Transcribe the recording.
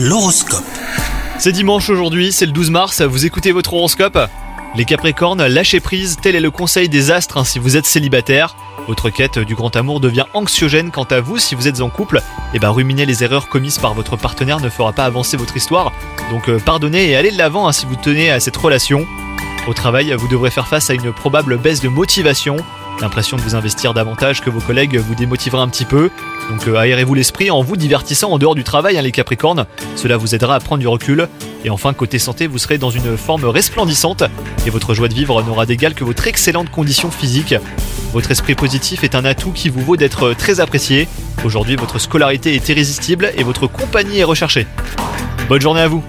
L'horoscope. C'est dimanche aujourd'hui, c'est le 12 mars, vous écoutez votre horoscope Les Capricornes, lâchez prise, tel est le conseil des astres hein, si vous êtes célibataire. Votre quête du grand amour devient anxiogène quant à vous si vous êtes en couple. Et bah ruminer les erreurs commises par votre partenaire ne fera pas avancer votre histoire. Donc euh, pardonnez et allez de l'avant hein, si vous tenez à cette relation. Au travail, vous devrez faire face à une probable baisse de motivation. L'impression de vous investir davantage que vos collègues vous démotivera un petit peu. Donc euh, aérez-vous l'esprit en vous divertissant en dehors du travail, hein, les Capricornes. Cela vous aidera à prendre du recul. Et enfin, côté santé, vous serez dans une forme resplendissante et votre joie de vivre n'aura d'égal que votre excellente condition physique. Votre esprit positif est un atout qui vous vaut d'être très apprécié. Aujourd'hui, votre scolarité est irrésistible et votre compagnie est recherchée. Bonne journée à vous